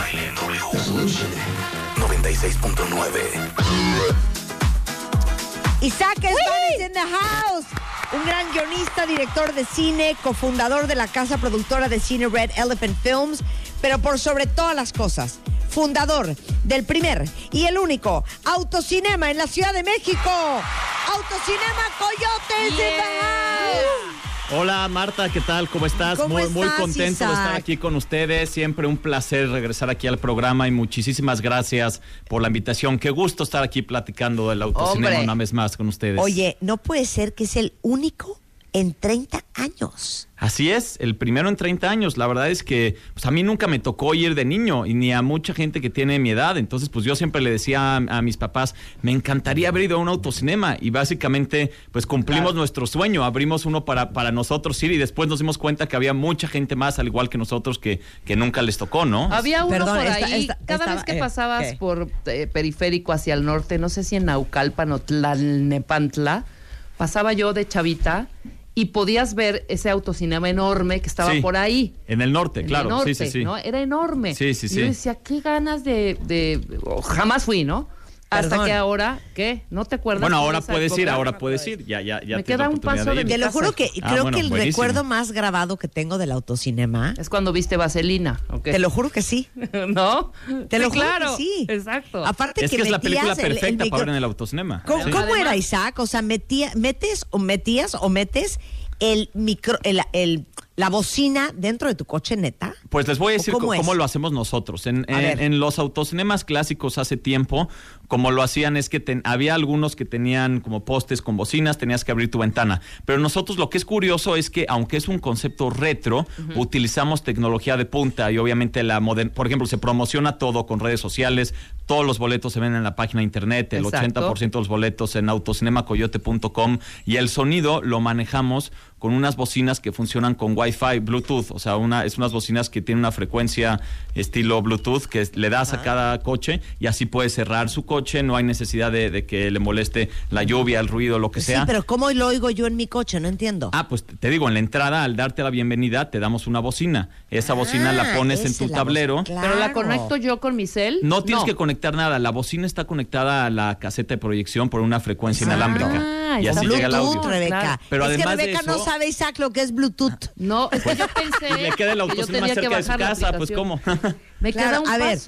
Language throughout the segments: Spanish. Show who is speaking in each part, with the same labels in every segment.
Speaker 1: baile en W. 96.9.
Speaker 2: Isaac Esbanes in the house. Un gran guionista, director de cine, cofundador de la casa productora de cine Red Elephant Films, pero por sobre todas las cosas, fundador del primer y el único autocinema en la Ciudad de México. Autocinema Coyotes in the house.
Speaker 3: Hola Marta, ¿qué tal? ¿Cómo estás?
Speaker 2: ¿Cómo
Speaker 3: muy, contento de estar aquí con ustedes. Siempre un placer regresar aquí al programa y muchísimas gracias por la invitación. Qué gusto estar aquí platicando del autocinema
Speaker 2: Hombre.
Speaker 3: una vez más con ustedes.
Speaker 2: Oye, no puede ser que es el único en 30 años.
Speaker 3: Así es, el primero en 30 años. La verdad es que pues, a mí nunca me tocó ir de niño y ni a mucha gente que tiene mi edad. Entonces, pues yo siempre le decía a, a mis papás, me encantaría haber ido a un autocinema. Y básicamente, pues cumplimos nuestro sueño. Abrimos uno para, para nosotros ir y después nos dimos cuenta que había mucha gente más, al igual que nosotros, que, que nunca les tocó, ¿no?
Speaker 4: Había uno
Speaker 2: Perdón,
Speaker 4: por
Speaker 2: esta-
Speaker 4: ahí,
Speaker 2: esta-
Speaker 4: cada vez que
Speaker 2: eh,
Speaker 4: pasabas por eh, periférico hacia el norte, no sé si en Naucalpan o Tlalnepantla, pasaba yo de chavita y podías ver ese autocinema enorme que estaba
Speaker 3: Sí,
Speaker 4: por ahí.
Speaker 3: En el norte,
Speaker 4: en el
Speaker 3: claro.
Speaker 4: norte,
Speaker 3: sí, sí, sí.
Speaker 4: ¿no? Era enorme.
Speaker 3: Sí, sí,
Speaker 4: Y
Speaker 3: sí.
Speaker 4: yo decía, qué ganas de... de- jamás fui, ¿no? Hasta
Speaker 2: Perdón.
Speaker 4: que ahora, ¿qué? ¿No te acuerdas?
Speaker 3: Bueno,
Speaker 4: de
Speaker 3: ahora puedes ir, ahora puedes ir. Ya, ya, ya
Speaker 4: Me queda un paso de mi
Speaker 2: Te lo juro que
Speaker 3: Ah,
Speaker 2: creo
Speaker 3: bueno,
Speaker 2: que el
Speaker 3: buenísimo.
Speaker 2: recuerdo más grabado que tengo del autocinema,
Speaker 4: Es cuando viste Vaselina, ¿ok?
Speaker 2: te lo juro que sí.
Speaker 4: ¿No?
Speaker 2: Te lo
Speaker 4: Sí,
Speaker 2: juro
Speaker 4: claro,
Speaker 2: que sí.
Speaker 4: Exacto.
Speaker 2: Aparte
Speaker 3: Es
Speaker 2: que,
Speaker 3: que es la película
Speaker 2: metías el- el
Speaker 3: perfecta
Speaker 2: micro-
Speaker 3: para ver en el autocinema.
Speaker 2: ¿Cómo,
Speaker 3: Sí.
Speaker 2: cómo
Speaker 4: Además-
Speaker 2: era Isaac? O sea, metía, metes o metías o metes el micro, el, el- la bocina dentro de tu coche, neta.
Speaker 3: Pues les voy a
Speaker 2: ¿O
Speaker 3: decir
Speaker 2: cómo
Speaker 3: lo hacemos nosotros. En, en- en los autocinemas clásicos hace tiempo, como lo hacían es que ten- había algunos que tenían como postes con bocinas, tenías que abrir tu ventana. Pero nosotros lo que es curioso es que aunque es un concepto retro, utilizamos tecnología de punta y obviamente la moder- por ejemplo, se promociona todo con redes sociales, todos los boletos se ven en la página de internet, el
Speaker 4: Exacto.
Speaker 3: 80% de los boletos en autocinemacoyote.com y el sonido lo manejamos con unas bocinas que funcionan con Wi-Fi, Bluetooth, o sea, una, es unas bocinas que tienen una frecuencia estilo Bluetooth que es- le das a cada coche y así puedes cerrar su coche, no hay necesidad de, de que le moleste la lluvia, el ruido, lo que
Speaker 2: Sí,
Speaker 3: sea.
Speaker 2: pero ¿cómo lo oigo yo en mi coche? No entiendo.
Speaker 3: Ah, pues te digo, en la entrada, al darte la bienvenida, te damos una bocina. Esa bocina la
Speaker 2: Ah,
Speaker 3: pones en tu tablero.
Speaker 2: bocina,
Speaker 4: Pero la
Speaker 2: claro.
Speaker 4: conecto yo con mi cel.
Speaker 3: No tienes que conectar nada, la bocina está conectada a la caseta de proyección por una frecuencia inalámbrica.
Speaker 4: Ah,
Speaker 3: y así
Speaker 2: Bluetooth,
Speaker 3: llega el audio.
Speaker 2: Rebeca.
Speaker 4: Claro.
Speaker 3: Pero
Speaker 2: es que
Speaker 3: además de
Speaker 2: no
Speaker 3: eso-
Speaker 2: sabe, Isaac, lo que es Bluetooth.
Speaker 4: No, es que yo pensé.
Speaker 3: Y le queda el
Speaker 4: que
Speaker 3: cerca de su casa, pues cómo.
Speaker 4: Me
Speaker 2: Claro,
Speaker 4: queda un
Speaker 2: a ver.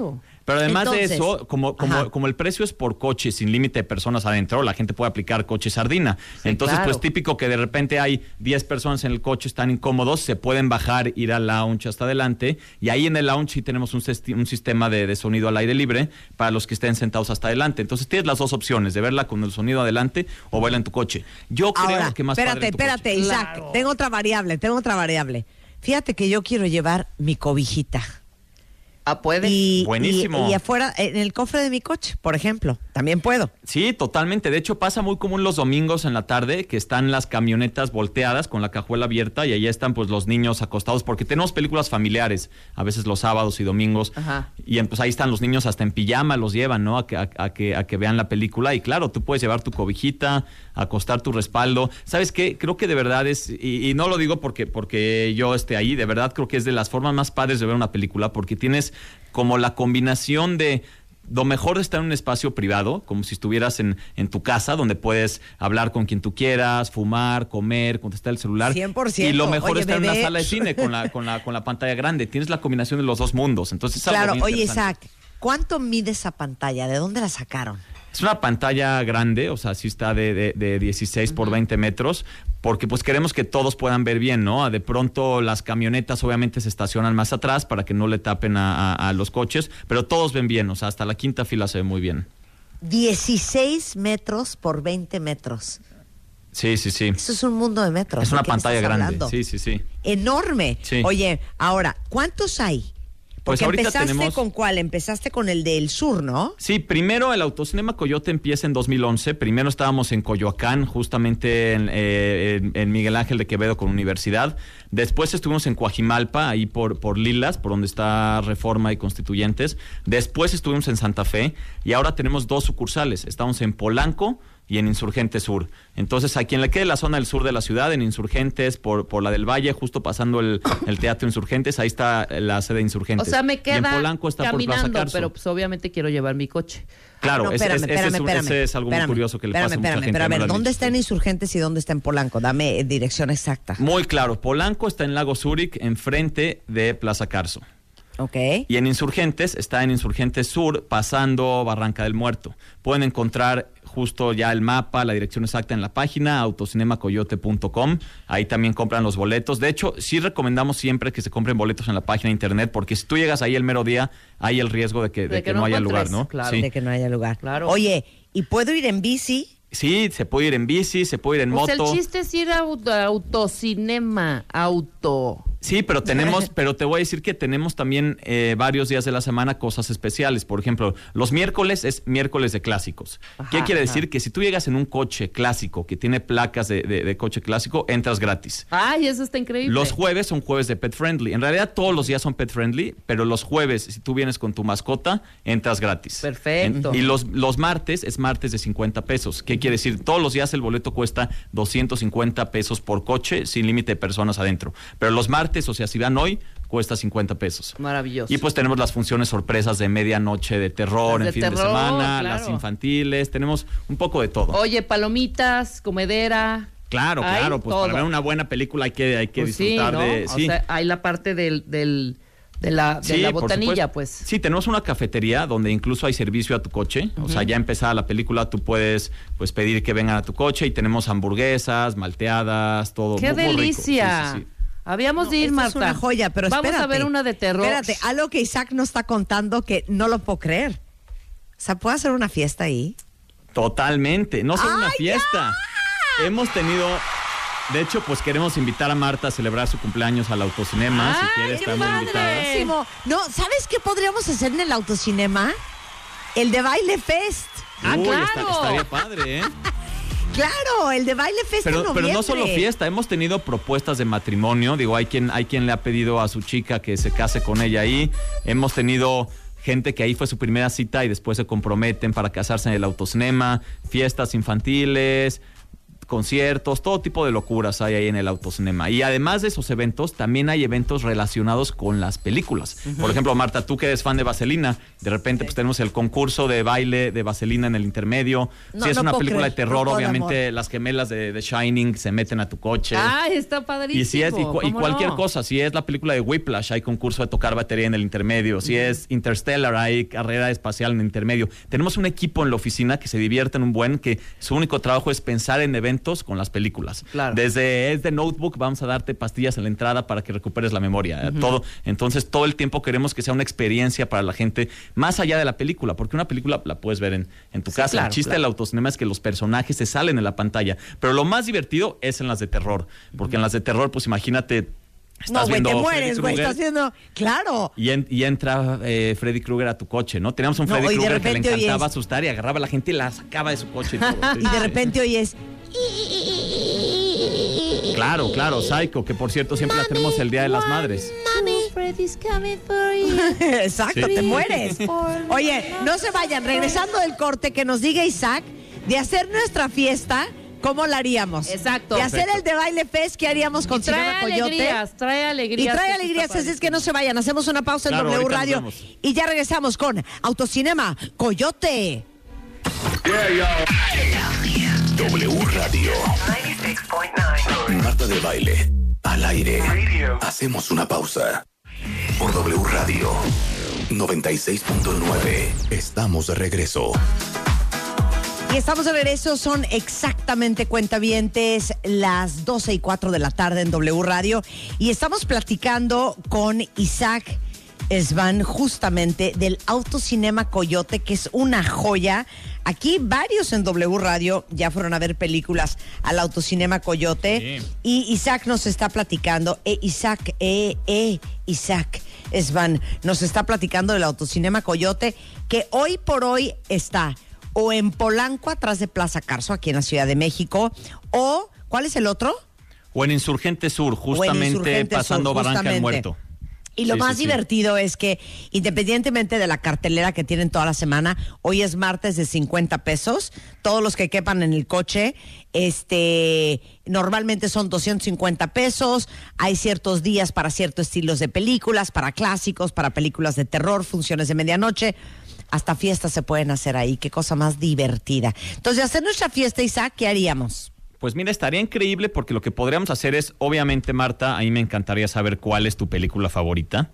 Speaker 3: Pero además
Speaker 2: Entonces,
Speaker 3: de eso, como, como, como el precio es por coche, sin límite de personas adentro, la gente puede aplicar coche sardina.
Speaker 4: Sí,
Speaker 3: Entonces,
Speaker 4: claro.
Speaker 3: pues típico que de repente hay 10 personas en el coche, están incómodos, se pueden bajar, ir al lounge hasta adelante. Y ahí en el lounge sí tenemos un, un sistema de, de sonido al aire libre para los que estén sentados hasta adelante. Entonces tienes las dos opciones, de verla con el sonido adelante o verla en tu coche. Yo creo
Speaker 2: Ahora,
Speaker 3: que más
Speaker 2: espérate,
Speaker 3: padre en tu
Speaker 2: espérate,
Speaker 3: coche.
Speaker 2: Isaac.
Speaker 4: Claro.
Speaker 2: Tengo otra variable, tengo otra variable. Fíjate que yo quiero llevar mi cobijita.
Speaker 4: Ah, puede.
Speaker 2: Y,
Speaker 3: Buenísimo.
Speaker 2: Y, y afuera, en el cofre de mi coche, por ejemplo. También puedo.
Speaker 3: Sí, totalmente. De hecho, pasa muy común los domingos en la tarde que están las camionetas volteadas con la cajuela abierta y ahí están pues los niños acostados porque tenemos películas familiares, a veces los sábados y domingos.
Speaker 4: Ajá.
Speaker 3: Y pues ahí están los niños hasta en pijama, los llevan, ¿no? A que, a, a que, a que vean la película. Y claro, tú puedes llevar tu cobijita, acostar tu respaldo. ¿Sabes qué? Creo que de verdad es, y, y no lo digo porque, porque yo esté ahí, de verdad creo que es de las formas más padres de ver una película porque tienes como la combinación de lo mejor de estar en un espacio privado, como si estuvieras en, en tu casa, donde puedes hablar con quien tú quieras, fumar, comer, contestar el celular.
Speaker 2: 100%.
Speaker 3: Y lo mejor
Speaker 2: Oye,
Speaker 3: estar en una sala de cine con la, con la, con la pantalla grande. Tienes la combinación de los dos mundos. Entonces, es algo
Speaker 2: Claro, oye. Isaac, ¿cuánto mide esa pantalla? ¿De dónde la sacaron?
Speaker 3: Es una pantalla grande, o sea, sí está de, de, de 16 por 20 metros, porque pues queremos que todos puedan ver bien, ¿no? De pronto las camionetas obviamente se estacionan más atrás para que no le tapen a, a- a los coches, pero todos ven bien, o sea, hasta la quinta fila se ve muy bien.
Speaker 2: 16 metros por 20 metros.
Speaker 3: Sí, sí, sí.
Speaker 2: Eso es un mundo de metros.
Speaker 3: Es
Speaker 2: ¿de
Speaker 3: una pantalla grande.
Speaker 2: hablando?
Speaker 3: Sí, sí, sí.
Speaker 2: Enorme.
Speaker 3: Sí.
Speaker 2: Oye, ahora, ¿cuántos hay?
Speaker 3: Pues
Speaker 2: Porque
Speaker 3: ahorita
Speaker 2: empezaste
Speaker 3: tenemos-
Speaker 2: con cuál? Empezaste con el del sur, ¿no?
Speaker 3: Sí, primero el Autocinema Coyote empieza en 2011. Primero estábamos en Coyoacán, justamente en, eh, en- en Miguel Ángel de Quevedo con Universidad. Después estuvimos en Coajimalpa, ahí por, por Lilas, por donde está Reforma y Constituyentes. Después estuvimos en Santa Fe y ahora tenemos dos sucursales. Estamos en Polanco y en Insurgentes Sur. Entonces, a quien le quede la zona del sur de la ciudad, en Insurgentes, por, por la del Valle, justo pasando el, el Teatro Insurgentes, ahí está la sede de Insurgentes.
Speaker 4: O sea, me queda
Speaker 3: y en Polanco está por Plaza
Speaker 4: caminando,
Speaker 3: Carso.
Speaker 4: pero pues obviamente quiero llevar mi coche.
Speaker 3: Claro,
Speaker 2: No,
Speaker 3: ese-
Speaker 2: espérame,
Speaker 3: ese, ese
Speaker 2: espérame,
Speaker 3: es, un-
Speaker 2: espérame,
Speaker 3: ese es algo
Speaker 2: espérame,
Speaker 3: muy curioso que le
Speaker 2: espérame,
Speaker 3: pasa a mucha gente.
Speaker 2: Pero a ver, ¿dónde está en Insurgentes y dónde está en Polanco? Dame eh, dirección exacta.
Speaker 3: Muy claro, Polanco está en Lago Zurich, enfrente de Plaza Carso.
Speaker 2: Ok.
Speaker 3: Y en Insurgentes está en Insurgentes Sur, pasando Barranca del Muerto. Pueden encontrar justo ya el mapa, la dirección exacta en la página autocinemacoyote.com. Ahí también compran los boletos. De hecho, sí recomendamos siempre que se compren boletos en la página de internet, porque si tú llegas ahí el mero día, hay el riesgo de que, de que no, haya lugar, ¿no?
Speaker 4: claro.
Speaker 3: Sí.
Speaker 2: De que no haya lugar.
Speaker 4: Claro.
Speaker 2: Oye, ¿y puedo ir en bici?
Speaker 3: Sí, se puede ir en bici, se puede ir en
Speaker 4: O sea,
Speaker 3: moto.
Speaker 4: el chiste es ir a auto- a autocinema, auto.
Speaker 3: Sí, pero tenemos, pero te voy a decir que tenemos también eh, varios días de la semana cosas especiales. Por ejemplo, los miércoles es miércoles de clásicos. ¿Qué
Speaker 4: Ajá,
Speaker 3: quiere
Speaker 4: ajá.
Speaker 3: decir? Que si tú llegas en un coche clásico que tiene placas de, de- de coche clásico, entras gratis.
Speaker 4: Ay, eso está increíble.
Speaker 3: Los jueves son jueves de pet friendly. En realidad todos los días son pet friendly, pero los jueves, si tú vienes con tu mascota, entras gratis.
Speaker 4: Perfecto.
Speaker 3: En- y los, los martes es martes de 50 pesos. ¿Qué quiere decir? Todos los días el boleto cuesta 250 pesos por coche, sin límite de personas adentro. Pero los martes, o sea, si van hoy, cuesta 50 pesos.
Speaker 4: Maravilloso.
Speaker 3: Y pues tenemos las funciones sorpresas de medianoche de terror en fin de semana,
Speaker 4: claro.
Speaker 3: las infantiles, tenemos un poco de todo.
Speaker 4: Oye, palomitas, comedera.
Speaker 3: Claro,
Speaker 4: Hay
Speaker 3: claro, pues
Speaker 4: todo.
Speaker 3: para ver una buena película hay que, hay que
Speaker 4: Pues sí,
Speaker 3: disfrutar
Speaker 4: ¿no?
Speaker 3: de...
Speaker 4: O
Speaker 3: sí.
Speaker 4: sea, hay la parte del, del, de la, de
Speaker 3: Sí,
Speaker 4: la
Speaker 3: por
Speaker 4: botanilla, pues.
Speaker 3: Sí, tenemos una cafetería donde incluso hay servicio a tu coche. O sea, ya empezada la película, tú puedes pues pedir que vengan a tu coche y tenemos hamburguesas, malteadas, todo.
Speaker 4: ¡Qué
Speaker 3: muy, muy rico.
Speaker 4: delicia!
Speaker 3: Sí.
Speaker 4: Habíamos
Speaker 2: No,
Speaker 4: de ir, Marta.
Speaker 2: es una joya, pero
Speaker 4: Vamos
Speaker 2: espérate.
Speaker 4: a ver una de terror.
Speaker 2: Espérate, algo que Isaac nos está contando que no lo puedo creer. O sea, ¿puedo hacer una fiesta ahí?
Speaker 3: Totalmente. No solo una
Speaker 2: ¡Ay,
Speaker 3: fiesta. Hemos tenido. De hecho, pues queremos invitar a Marta a celebrar su cumpleaños al autocinema. si
Speaker 4: ¡Ay,
Speaker 3: quiere, está muy invitada.
Speaker 2: No, ¿sabes qué podríamos hacer en el autocinema? El de Baile Fest.
Speaker 4: Ah,
Speaker 3: Uy,
Speaker 4: claro.
Speaker 3: está- estaría padre, ¿eh?
Speaker 2: Claro, el de Baile Fest en
Speaker 3: Pero, pero no solo fiesta, hemos tenido propuestas de matrimonio. Digo, hay quien, hay quien le ha pedido a su chica que se case con ella ahí. Hemos tenido gente que ahí fue su primera cita y después se comprometen para casarse en el autocinema, fiestas infantiles, conciertos, todo tipo de locuras hay ahí en el autocinema. Y además de esos eventos, también hay eventos relacionados con las películas. Por ejemplo, Marta, tú que eres fan de Vaselina, de repente pues tenemos el concurso de baile de Vaselina en el intermedio.
Speaker 2: No,
Speaker 3: si es
Speaker 2: no
Speaker 3: una película
Speaker 2: creer,
Speaker 3: de terror,
Speaker 2: no
Speaker 3: obviamente
Speaker 2: amor.
Speaker 3: las gemelas de, de Shining se meten a tu coche.
Speaker 4: Ay, está padrísimo.
Speaker 3: Y si es y, cu- y
Speaker 4: ¿cómo
Speaker 3: cualquier cosa, si es la película de Whiplash, hay concurso de tocar batería en el intermedio. Si es Interstellar, hay carrera espacial en el intermedio. Tenemos un equipo en la oficina que se divierte en un buen, que su único trabajo es pensar en eventos con las películas.
Speaker 4: Claro.
Speaker 3: Desde es de Notebook, vamos a darte pastillas en la entrada para que recuperes la memoria. Todo. Entonces, todo el tiempo queremos que sea una experiencia para la gente, más allá de la película, porque una película la puedes ver en, en tu
Speaker 4: Sí,
Speaker 3: casa.
Speaker 4: claro,
Speaker 3: el chiste
Speaker 4: claro.
Speaker 3: del autocinema es que los personajes se salen en la pantalla. Pero lo más divertido es en las de terror. Porque en las de terror, pues imagínate.
Speaker 2: No,
Speaker 3: Estás
Speaker 2: güey, te
Speaker 3: viendo
Speaker 2: mueres, güey. Estás haciendo. Claro.
Speaker 3: y, en- y entra eh, Freddy Krueger a tu coche, ¿no? Teníamos un
Speaker 2: No,
Speaker 3: Freddy Krueger que le encantaba asustar y agarraba a la gente y la sacaba de su coche. Y, todo.
Speaker 2: Y de repente oyes.
Speaker 3: Claro, claro, Psycho, que por cierto siempre la tenemos el Día de las Madres.
Speaker 4: Freddy's coming for you.
Speaker 2: Exacto,
Speaker 3: Sí.
Speaker 2: te mueres. Oye, no se vayan. Regresando del corte, que nos diga Isaac de hacer nuestra fiesta, ¿cómo la haríamos?
Speaker 4: Exacto.
Speaker 2: De hacer el de baile fest, ¿qué haríamos con
Speaker 4: trae
Speaker 2: Cinema Coyote?
Speaker 4: alegrías, trae
Speaker 2: Y
Speaker 4: alegrías.
Speaker 2: trae
Speaker 4: que eso
Speaker 2: alegrías, así es que no se vayan. Hacemos una pausa en
Speaker 3: Claro,
Speaker 2: W Radio y ya regresamos con Autocinema Coyote.
Speaker 1: W Radio.
Speaker 5: 96.9.
Speaker 1: Marta de baile. Al aire. Hacemos una pausa. Por W Radio. 96.9. Estamos de regreso.
Speaker 2: Y estamos de regreso, son exactamente cuentavientes las 12 y 4 de la tarde en W Radio. Y estamos platicando con Isaac Esban justamente del Autocinema Coyote, que es una joya. Aquí varios en W Radio ya fueron a ver películas al Autocinema Coyote.
Speaker 3: Sí.
Speaker 2: Y Isaac nos está platicando, eh, Isaac, eh, eh, Isaac Esban nos está platicando del Autocinema Coyote, que hoy por hoy está o en Polanco, atrás de Plaza Carso, aquí en la Ciudad de México, o, ¿cuál es el otro?
Speaker 3: O en Insurgente Sur, justamente
Speaker 2: Insurgente Sur,
Speaker 3: pasando Barranca del. Muerto.
Speaker 2: Y lo
Speaker 3: Sí,
Speaker 2: más
Speaker 3: sí, sí.
Speaker 2: divertido es que, independientemente de la cartelera que tienen toda la semana, hoy es martes de 50 pesos. Todos los que quepan en el coche, este, normalmente son 250 pesos. Hay ciertos días para ciertos estilos de películas, para clásicos, para películas de terror, funciones de medianoche. Hasta fiestas se pueden hacer ahí. Qué cosa más divertida. Entonces, hacer nuestra fiesta, Isaac, ¿qué haríamos?
Speaker 3: Pues mira, estaría increíble porque lo que podríamos hacer es, obviamente, Marta, a mí me encantaría saber cuál es tu película favorita.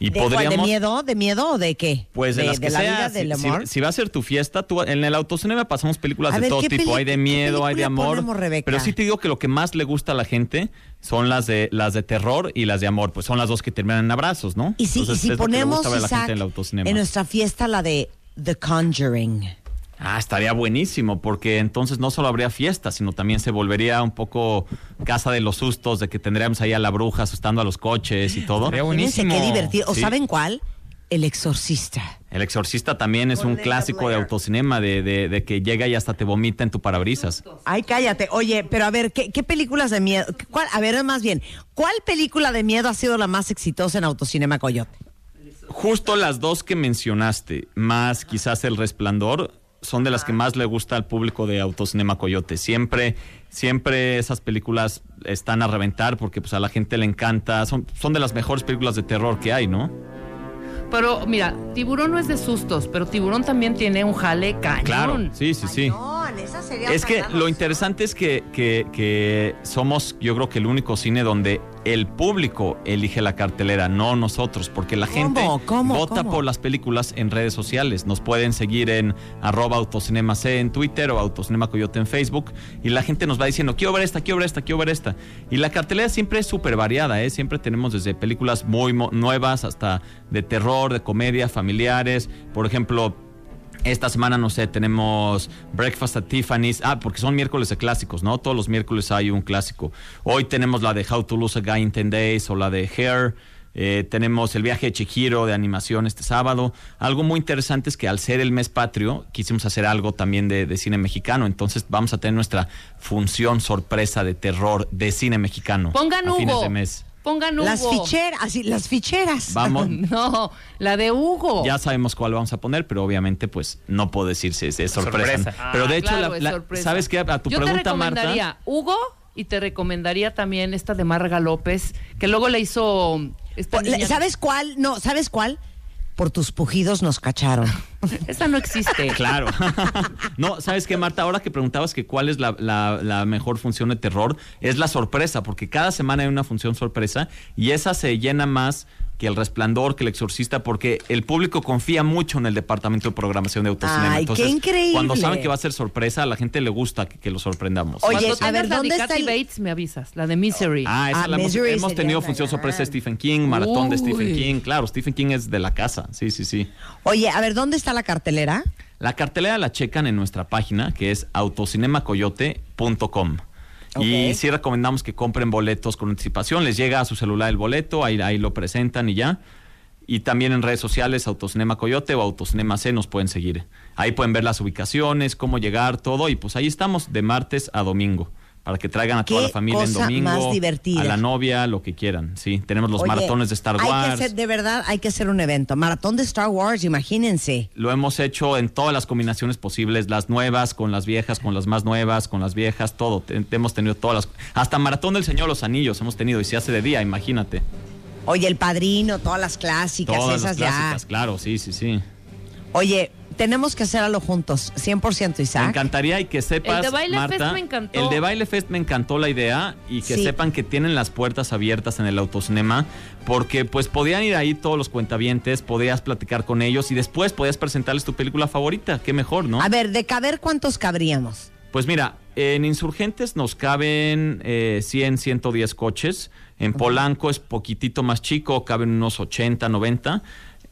Speaker 3: Y
Speaker 2: ¿De, cuál? ¿De
Speaker 3: podríamos.
Speaker 2: miedo? ¿De miedo o de qué?
Speaker 3: Pues de, las que
Speaker 2: la
Speaker 3: sea,
Speaker 2: vida,
Speaker 3: si-
Speaker 2: del amor.
Speaker 3: si va a ser tu fiesta, tú, en el autocinema pasamos películas
Speaker 2: A
Speaker 3: de
Speaker 2: ver,
Speaker 3: todo
Speaker 2: ¿qué
Speaker 3: tipo. Hay de miedo, hay de amor.
Speaker 2: ponemos?
Speaker 3: Pero sí te digo que lo que más le gusta a la gente son las de las de terror y las de amor. Pues son las dos que terminan en abrazos, ¿no?
Speaker 2: Y si, y si ponemos, Isaac,
Speaker 3: en
Speaker 2: nuestra fiesta la de The Conjuring.
Speaker 3: Ah, estaría buenísimo, porque entonces no solo habría fiesta, sino también se volvería un poco casa de los sustos, de que tendríamos ahí a la bruja asustando a los coches y todo.
Speaker 2: Fíjense
Speaker 6: buenísimo.
Speaker 2: qué divertido. ¿O
Speaker 3: Sí.
Speaker 2: saben cuál? El Exorcista.
Speaker 3: El Exorcista también es un clásico de autocinema, de, de, de que llega y hasta te vomita en tu parabrisas.
Speaker 2: Ay, cállate. Oye, pero a ver, ¿qué, qué películas de miedo? ¿Cuál, a ver, más bien, ¿cuál película de miedo ha sido la más exitosa en Autocinema Coyote?
Speaker 3: Justo las dos que mencionaste, más quizás El Resplandor, son de las que más le gusta al público de Autocinema Coyote. Siempre, siempre esas películas están a reventar porque pues a la gente le encanta. Son, son de las mejores películas de terror que hay, ¿no?
Speaker 4: Pero mira, tiburón no es de sustos, pero tiburón también tiene un jale cañón.
Speaker 3: Claro, sí, sí, sí.
Speaker 2: Esa sería
Speaker 3: Es que lo interesante es que, que- que somos, yo creo que el único cine donde el público elige la cartelera, no nosotros, porque la
Speaker 2: ¿Cómo?
Speaker 3: gente
Speaker 2: ¿Cómo?
Speaker 3: vota
Speaker 2: ¿Cómo?
Speaker 3: por las películas en redes sociales. Nos pueden seguir en arroba autocinema C en Twitter o autocinema coyote en Facebook y la gente nos va diciendo, quiero ver esta, quiero ver esta, quiero ver esta. Y la cartelera siempre es súper variada, ¿eh? Siempre tenemos desde películas muy nuevas hasta de terror, de comedia, familiares. Por ejemplo, esta semana, no sé, tenemos Breakfast at Tiffany's. Ah, porque son miércoles de clásicos, ¿no? Todos los miércoles hay un clásico. Hoy tenemos la de How to Lose a Guy in 10 Days o la de Hair. Eh, tenemos el viaje de Chihiro de animación este sábado. Algo muy interesante es que al ser el mes patrio, quisimos hacer algo también de, de cine mexicano. Entonces vamos a tener nuestra función sorpresa de terror de cine mexicano.
Speaker 4: Pongan
Speaker 3: a fines de mes.
Speaker 4: Pongan Hugo.
Speaker 2: Las ficheras, así, las ficheras.
Speaker 3: Vamos.
Speaker 4: No, la de Hugo.
Speaker 3: Ya sabemos cuál vamos a poner, pero obviamente pues no puedo decir si es, es sorpresa.
Speaker 6: Sorpresa.
Speaker 3: Pero de
Speaker 4: Ah,
Speaker 3: hecho,
Speaker 4: claro,
Speaker 3: la-
Speaker 4: es
Speaker 3: la-
Speaker 4: sorpresa.
Speaker 3: ¿sabes qué? A tu
Speaker 4: Yo te
Speaker 3: pregunta, Marta.
Speaker 4: recomendaría Hugo y te recomendaría también esta de Marga López, que luego le hizo esta
Speaker 2: Por-
Speaker 4: niña-
Speaker 2: ¿Sabes cuál? No, ¿sabes cuál? Por tus pujidos nos cacharon.
Speaker 4: Esa no existe.
Speaker 3: Claro. no, ¿sabes qué, Marta? Ahora que preguntabas que cuál es la, la- la mejor función de terror, es la sorpresa, porque cada semana hay una función sorpresa y esa se llena más que el resplandor, que el exorcista, porque el público confía mucho en el departamento de programación de autocinema.
Speaker 2: Ay, qué
Speaker 3: Entonces,
Speaker 2: increíble.
Speaker 3: Cuando saben que va a ser sorpresa, a la gente le gusta que, que lo sorprendamos.
Speaker 2: Oye,
Speaker 4: Cuando
Speaker 2: a ver,
Speaker 4: la
Speaker 2: ¿dónde
Speaker 4: de
Speaker 2: está
Speaker 4: Kathy
Speaker 2: el-
Speaker 4: Bates me avisas, la de Misery.
Speaker 3: Ah, esa
Speaker 2: Ah,
Speaker 3: la hemos,
Speaker 2: Misery
Speaker 3: hemos tenido función
Speaker 2: gran.
Speaker 3: sorpresa de Stephen King, maratón de Stephen. King. Claro, Stephen King es de la casa. Sí, sí, sí.
Speaker 2: Oye, a ver, ¿dónde está la cartelera?
Speaker 3: La cartelera la checan en nuestra página que es autocinemacoyote.com. Y sí recomendamos que compren boletos con anticipación. Les llega a su celular el boleto, ahí, ahí lo presentan y ya. Y también en redes sociales, Autocinema Coyote o Autocinema C nos pueden seguir. Ahí pueden ver las ubicaciones, cómo llegar, todo. Y pues ahí estamos de martes a domingo. Para que traigan a toda la familia en domingo. A la novia, lo que quieran. Sí, tenemos los
Speaker 2: Oye,
Speaker 3: maratones de Star
Speaker 2: Hay que
Speaker 3: Wars.
Speaker 2: hacer, de verdad, hay que hacer un evento. Maratón de Star Wars, imagínense.
Speaker 3: Lo hemos hecho en todas las combinaciones posibles, las nuevas con las viejas, con las más nuevas, con las viejas, todo. Te- hemos tenido todas las... Hasta Maratón del Señor los Anillos hemos tenido y se hace de día, imagínate.
Speaker 2: Oye, El Padrino, todas las clásicas,
Speaker 3: Todas
Speaker 2: esas
Speaker 3: las clásicas,
Speaker 2: ya.
Speaker 3: claro, sí, sí, sí.
Speaker 2: Oye, tenemos que hacerlo juntos, 100%
Speaker 3: Me
Speaker 2: Isaac.
Speaker 3: encantaría y que sepas,
Speaker 4: El de Baile
Speaker 3: Marta,
Speaker 4: Fest me encantó.
Speaker 3: El de Baile Fest me encantó la idea y que
Speaker 2: Sí.
Speaker 3: sepan que tienen las puertas abiertas en el autocinema porque pues podían ir ahí todos los cuentavientes, podías platicar con ellos y después podías presentarles tu película favorita, qué mejor, ¿no?
Speaker 2: A ver, de caber, ¿cuántos cabríamos?
Speaker 3: Pues mira, en Insurgentes nos caben eh, 100, 110 coches. En Polanco es poquitito más chico, caben unos 80, 90.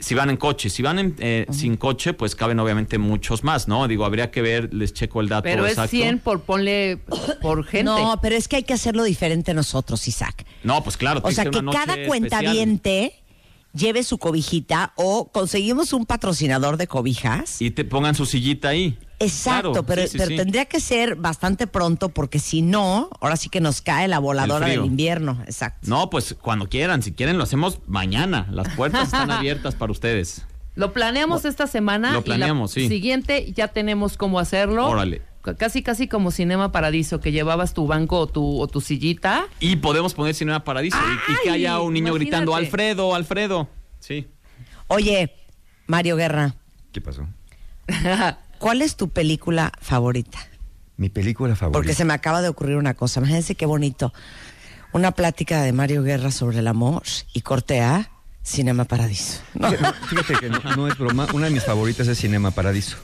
Speaker 3: Si van en coche, si van en, eh, sin coche, pues caben obviamente muchos más, ¿no? Digo, habría que ver, les checo el dato
Speaker 4: Pero es
Speaker 3: exacto.
Speaker 4: 100 por ponle por gente.
Speaker 2: No, pero es que hay que hacerlo diferente nosotros, Isaac.
Speaker 3: No, pues claro.
Speaker 2: O sea, que
Speaker 3: noche
Speaker 2: cada
Speaker 3: especial.
Speaker 2: cuentaviente lleve su cobijita o conseguimos un patrocinador de cobijas.
Speaker 3: Y te pongan su sillita ahí.
Speaker 2: Exacto,
Speaker 3: Claro,
Speaker 2: pero,
Speaker 3: sí, sí,
Speaker 2: pero
Speaker 3: sí.
Speaker 2: tendría que ser bastante pronto porque si no, ahora sí que nos cae la voladora del invierno. Exacto.
Speaker 3: No, pues cuando quieran, si quieren lo hacemos mañana. Las puertas están abiertas para ustedes.
Speaker 4: Lo planeamos esta semana.
Speaker 3: Lo planeamos,
Speaker 4: y la
Speaker 3: sí.
Speaker 4: siguiente ya tenemos cómo hacerlo.
Speaker 3: Órale.
Speaker 4: Casi, casi como Cinema Paradiso, que llevabas tu banco o tu, o tu sillita.
Speaker 3: Y podemos poner Cinema Paradiso y- y, que
Speaker 4: ¡Ay!
Speaker 3: haya un niño
Speaker 4: Imagínate.
Speaker 3: gritando, Alfredo, Alfredo. Sí.
Speaker 2: Oye, Mario Guerra,
Speaker 6: ¿Qué pasó?
Speaker 2: ¿cuál es tu película favorita?
Speaker 6: Mi película favorita.
Speaker 2: Porque se me acaba de ocurrir una cosa. Imagínense qué bonito. Una plática de Mario Guerra sobre el amor y corte a Cinema Paradiso. No.
Speaker 6: Fíjate que no, no es broma. Una de mis favoritas es Cinema Paradiso.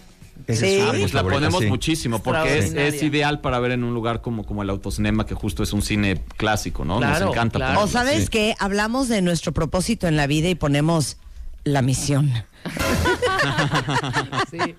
Speaker 6: Esa
Speaker 2: Sí.
Speaker 6: es
Speaker 3: Ah, pues la ponemos
Speaker 6: sí.
Speaker 3: muchísimo porque es, ideal para ver en un lugar como, como el autocinema, que justo es un cine clásico, ¿no?
Speaker 4: Claro,
Speaker 3: Nos encanta.
Speaker 4: claro.
Speaker 2: O sabes
Speaker 3: sí.
Speaker 2: que hablamos de nuestro propósito en la vida y ponemos la misión.
Speaker 4: Sí.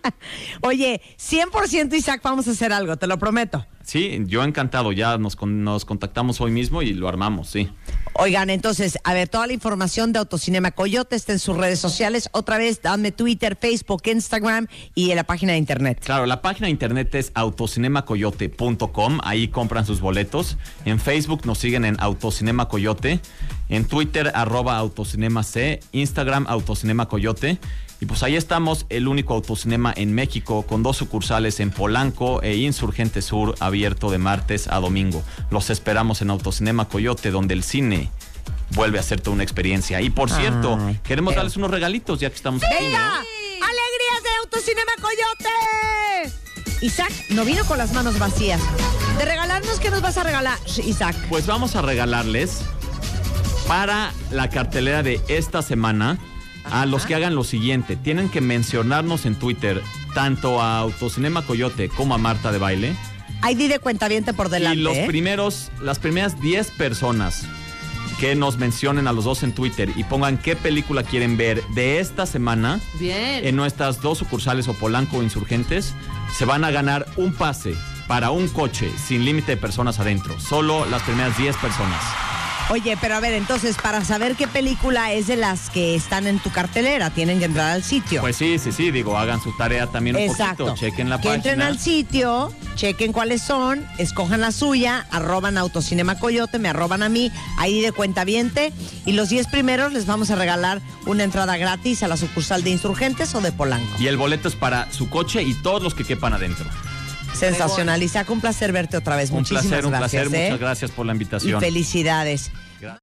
Speaker 2: Oye, 100% Isaac, vamos a hacer algo, te lo prometo.
Speaker 3: Sí, yo encantado. Ya nos, nos contactamos hoy mismo y lo armamos, sí.
Speaker 2: Oigan, entonces, a ver, toda la información de Autocinema Coyote está en sus redes sociales. Otra vez, dame Twitter, Facebook, Instagram y en la página de internet.
Speaker 3: Claro, la página de internet es autocinemacoyote.com, ahí compran sus boletos. En Facebook nos siguen en Autocinema Coyote, en Twitter arroba Autocinema C, Instagram Autocinema Coyote. Y pues ahí estamos, el único autocinema en México, con dos sucursales en Polanco e Insurgente Sur, abierto de martes a domingo. Los esperamos en Autocinema Coyote, donde el cine vuelve a ser toda una experiencia. Y por cierto,
Speaker 2: Ay,
Speaker 3: queremos
Speaker 2: pero-
Speaker 3: darles unos regalitos ya que estamos aquí, ¿no?
Speaker 2: ¡Venga! ¡Alegrías de Autocinema Coyote! Isaac no vino con las manos vacías. De regalarnos, ¿qué nos vas a regalar, Isaac?
Speaker 3: Pues vamos a regalarles para la cartelera de esta semana a los que hagan lo siguiente. Tienen que mencionarnos en Twitter tanto a Autocinema Coyote como a Marta de Baile.
Speaker 2: ID de cuentaviente por delante.
Speaker 3: y los
Speaker 2: ¿eh?
Speaker 3: primeros, las primeras 10 personas que nos mencionen a los dos en Twitter y pongan qué película quieren ver de esta semana
Speaker 4: Bien.
Speaker 3: en nuestras dos sucursales o Polanco o Insurgentes, se van a ganar un pase para un coche sin límite de personas adentro. Solo las primeras 10 personas.
Speaker 2: Oye, pero a ver, entonces, para saber qué película es de las que están en tu cartelera, tienen que entrar al sitio.
Speaker 3: Pues sí, sí, sí, digo, hagan su tarea también un
Speaker 2: Exacto.
Speaker 3: poquito, chequen la
Speaker 2: que entren al sitio, chequen cuáles son, escojan la suya, arroban Autocinema Coyote, me arroban a mí, ahí de cuentaviente, y los 10 primeros les vamos a regalar una entrada gratis a la sucursal de Insurgentes o de Polanco.
Speaker 3: Y el boleto es para su coche y todos los que quepan adentro.
Speaker 2: Sensacional, Isaac, un placer verte otra vez.
Speaker 3: Un
Speaker 2: Muchísimas
Speaker 3: placer, un
Speaker 2: gracias.
Speaker 3: placer.
Speaker 2: ¿eh?
Speaker 3: Muchas gracias por la
Speaker 2: Y
Speaker 3: invitación.
Speaker 2: felicidades.